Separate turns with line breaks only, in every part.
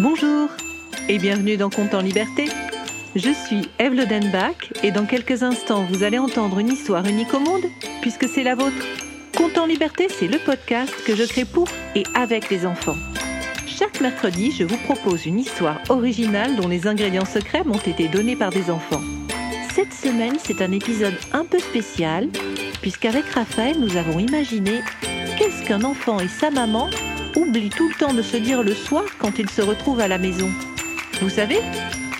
Bonjour et bienvenue dans Compte en Liberté. Je suis Eve Lodenbach et dans quelques instants vous allez entendre une histoire unique au monde puisque c'est la vôtre. Compte en Liberté, c'est le podcast que je crée pour et avec les enfants. Chaque mercredi, je vous propose une histoire originale dont les ingrédients secrets m'ont été donnés par des enfants. Cette semaine, c'est un épisode un peu spécial puisqu'avec Raphaël, nous avons imaginé qu'est-ce qu'un enfant et sa maman oublient tout le temps de se dire le soir quand ils se retrouvent à la maison. Vous savez,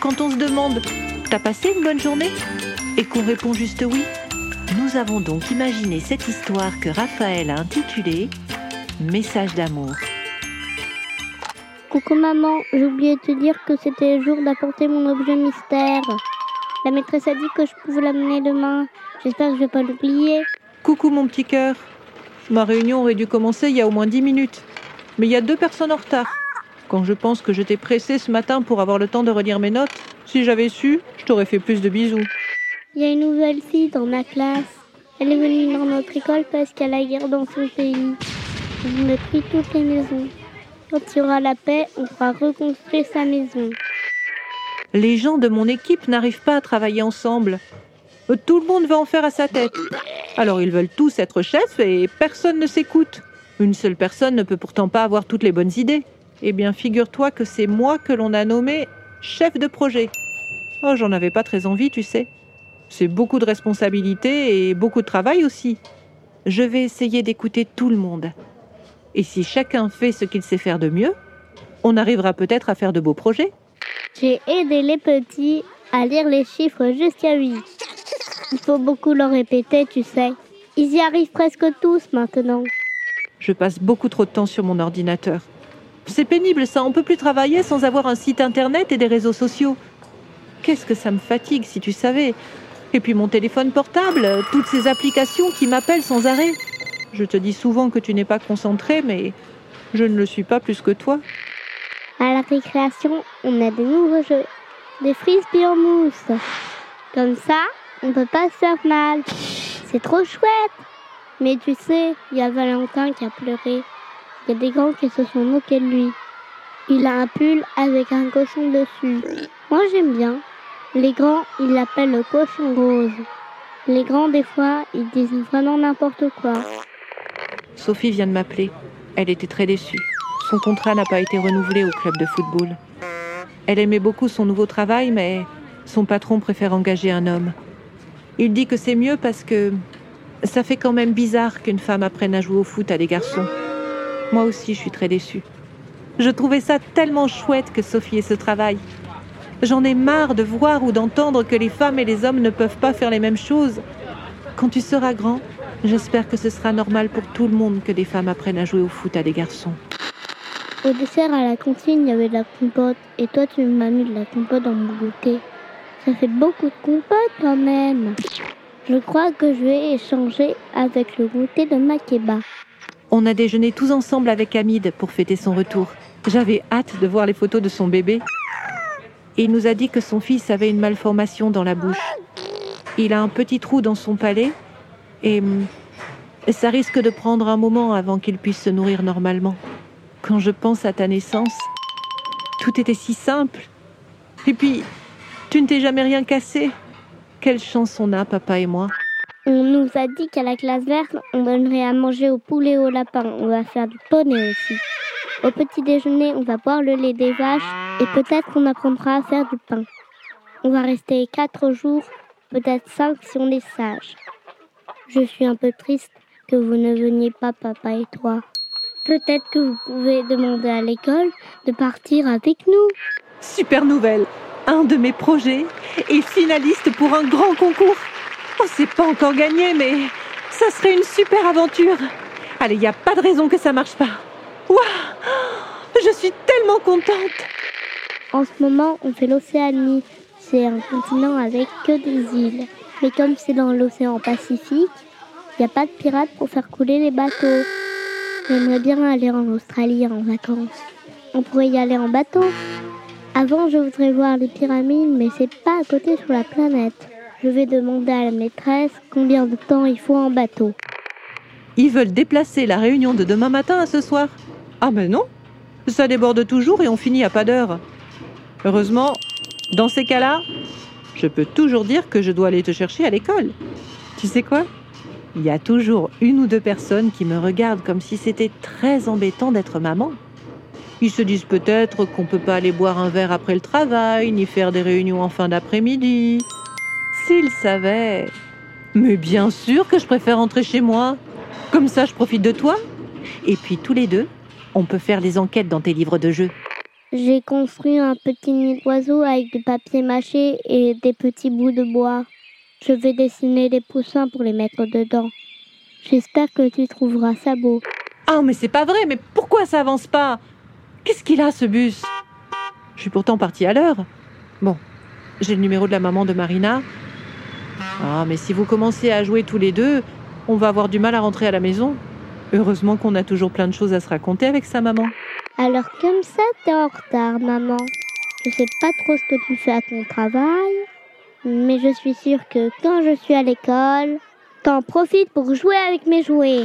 quand on se demande T'as passé une bonne journée? Et qu'on répond juste oui. Nous avons donc imaginé cette histoire que Raphaël a intitulée Message d'amour.
Coucou maman, j'ai oublié de te dire que c'était le jour d'apporter mon objet mystère. La maîtresse a dit que je pouvais l'amener demain. J'espère que je vais pas l'oublier.
Coucou mon petit cœur. Ma réunion aurait dû commencer il y a au moins 10 minutes. Mais il y a deux personnes en retard. Quand je pense que je t'ai pressé ce matin pour avoir le temps de relire mes notes, si j'avais su, je t'aurais fait plus de bisous.
Il y a une nouvelle fille dans ma classe. Elle est venue dans notre école parce qu'il y a la guerre dans son pays. On détruit toutes les maisons. Quand il y aura la paix, on pourra reconstruire sa maison.
Les gens de mon équipe n'arrivent pas à travailler ensemble. Euh, Tout le monde veut en faire à sa tête. Alors ils veulent tous être chefs et personne ne s'écoute. Une seule personne ne peut pourtant pas avoir toutes les bonnes idées. Eh bien, figure-toi que c'est moi que l'on a nommé chef de projet. Oh, j'en avais pas très envie, tu sais. C'est beaucoup de responsabilités et beaucoup de travail aussi. Je vais essayer d'écouter tout le monde. Et si chacun fait ce qu'il sait faire de mieux, on arrivera peut-être à faire de beaux projets.
J'ai aidé les petits à lire les chiffres jusqu'à 8. Il faut beaucoup leur répéter, tu sais. Ils y arrivent presque tous maintenant.
Je passe beaucoup trop de temps sur mon ordinateur. C'est pénible ça, on peut plus travailler sans avoir un site internet et des réseaux sociaux. Qu'est-ce que ça me fatigue si tu savais. Et puis mon téléphone portable, toutes ces applications qui m'appellent sans arrêt. Je te dis souvent que tu n'es pas concentré, mais je ne le suis pas plus que toi.
À la récréation, on a des nouveaux jeux. Des frisbees en mousse. Comme ça, on peut pas se faire mal. C'est trop chouette. Mais tu sais, il y a Valentin qui a pleuré. Il y a des grands qui se sont moqués de lui. Il a un pull avec un cochon dessus. Moi j'aime bien. Les grands, ils l'appellent le cochon rose. Les grands, des fois, ils disent vraiment n'importe quoi.
Sophie vient de m'appeler. Elle était très déçue. Son contrat n'a pas été renouvelé au club de football. Elle aimait beaucoup son nouveau travail, mais son patron préfère engager un homme. Il dit que c'est mieux parce que ça fait quand même bizarre qu'une femme apprenne à jouer au foot à des garçons. Moi aussi, je suis très déçue. Je trouvais ça tellement chouette que Sophie ait ce travail. J'en ai marre de voir ou d'entendre que les femmes et les hommes ne peuvent pas faire les mêmes choses. Quand tu seras grand, j'espère que ce sera normal pour tout le monde que des femmes apprennent à jouer au foot à des garçons.
Au dessert, à la cantine, il y avait de la compote. Et toi, tu m'as mis de la compote dans mon goûter. Ça fait beaucoup de compote quand même. Je crois que je vais échanger avec le goûter de Makeba.
On a déjeuné tous ensemble avec Hamid pour fêter son retour. J'avais hâte de voir les photos de son bébé. Il nous a dit que son fils avait une malformation dans la bouche. Il a un petit trou dans son palais et hum, ça risque de prendre un moment avant qu'il puisse se nourrir normalement. Quand je pense à ta naissance, tout était si simple. Et puis, tu ne t'es jamais rien cassé. Quelle chance on a, papa et moi?
On nous a dit qu'à la classe verte, on donnerait à manger au poulet et au lapin. On va faire du poney aussi. Au petit déjeuner, on va boire le lait des vaches et peut-être qu'on apprendra à faire du pain. On va rester quatre jours, peut-être cinq si on est sage. Je suis un peu triste que vous ne veniez pas, papa et toi. Peut-être que vous pouvez demander à l'école de partir avec nous.
Super nouvelle. Un de mes projets est finaliste pour un grand concours. Oh, c'est pas encore gagné, mais ça serait une super aventure. Allez, il n'y a pas de raison que ça marche pas. Waouh Je suis tellement contente.
En ce moment, on fait l'Océanie. C'est un continent avec que des îles. Mais comme c'est dans l'océan Pacifique, il n'y a pas de pirates pour faire couler les bateaux. J'aimerais bien aller en Australie en vacances. On pourrait y aller en bateau. Avant, je voudrais voir les pyramides, mais c'est pas à côté sur la planète. Je vais demander à la maîtresse combien de temps il faut en bateau.
Ils veulent déplacer la réunion de demain matin à ce soir. Ah ben non. Ça déborde toujours et on finit à pas d'heure. Heureusement, dans ces cas-là, je peux toujours dire que je dois aller te chercher à l'école. Tu sais quoi? Il y a toujours une ou deux personnes qui me regardent comme si c'était très embêtant d'être maman. Ils se disent peut-être qu'on peut pas aller boire un verre après le travail, ni faire des réunions en fin d'après-midi. S'ils savaient. Mais bien sûr que je préfère rentrer chez moi. Comme ça, je profite de toi. Et puis tous les deux, on peut faire des enquêtes dans tes livres de jeux.
J'ai construit un petit nid d'oiseau avec du papier mâché et des petits bouts de bois. Je vais dessiner des poussins pour les mettre dedans. J'espère que tu trouveras ça beau.
Ah, mais c'est pas vrai, mais pourquoi ça avance pas? Qu'est-ce qu'il a ce bus? Je suis pourtant partie à l'heure. Bon, j'ai le numéro de la maman de Marina. Ah, mais si vous commencez à jouer tous les deux, on va avoir du mal à rentrer à la maison. Heureusement qu'on a toujours plein de choses à se raconter avec sa maman.
Alors comme ça, t'es en retard, maman. Je sais pas trop ce que tu fais à ton travail, mais je suis sûre que quand je suis à l'école, t'en profites pour jouer avec mes jouets.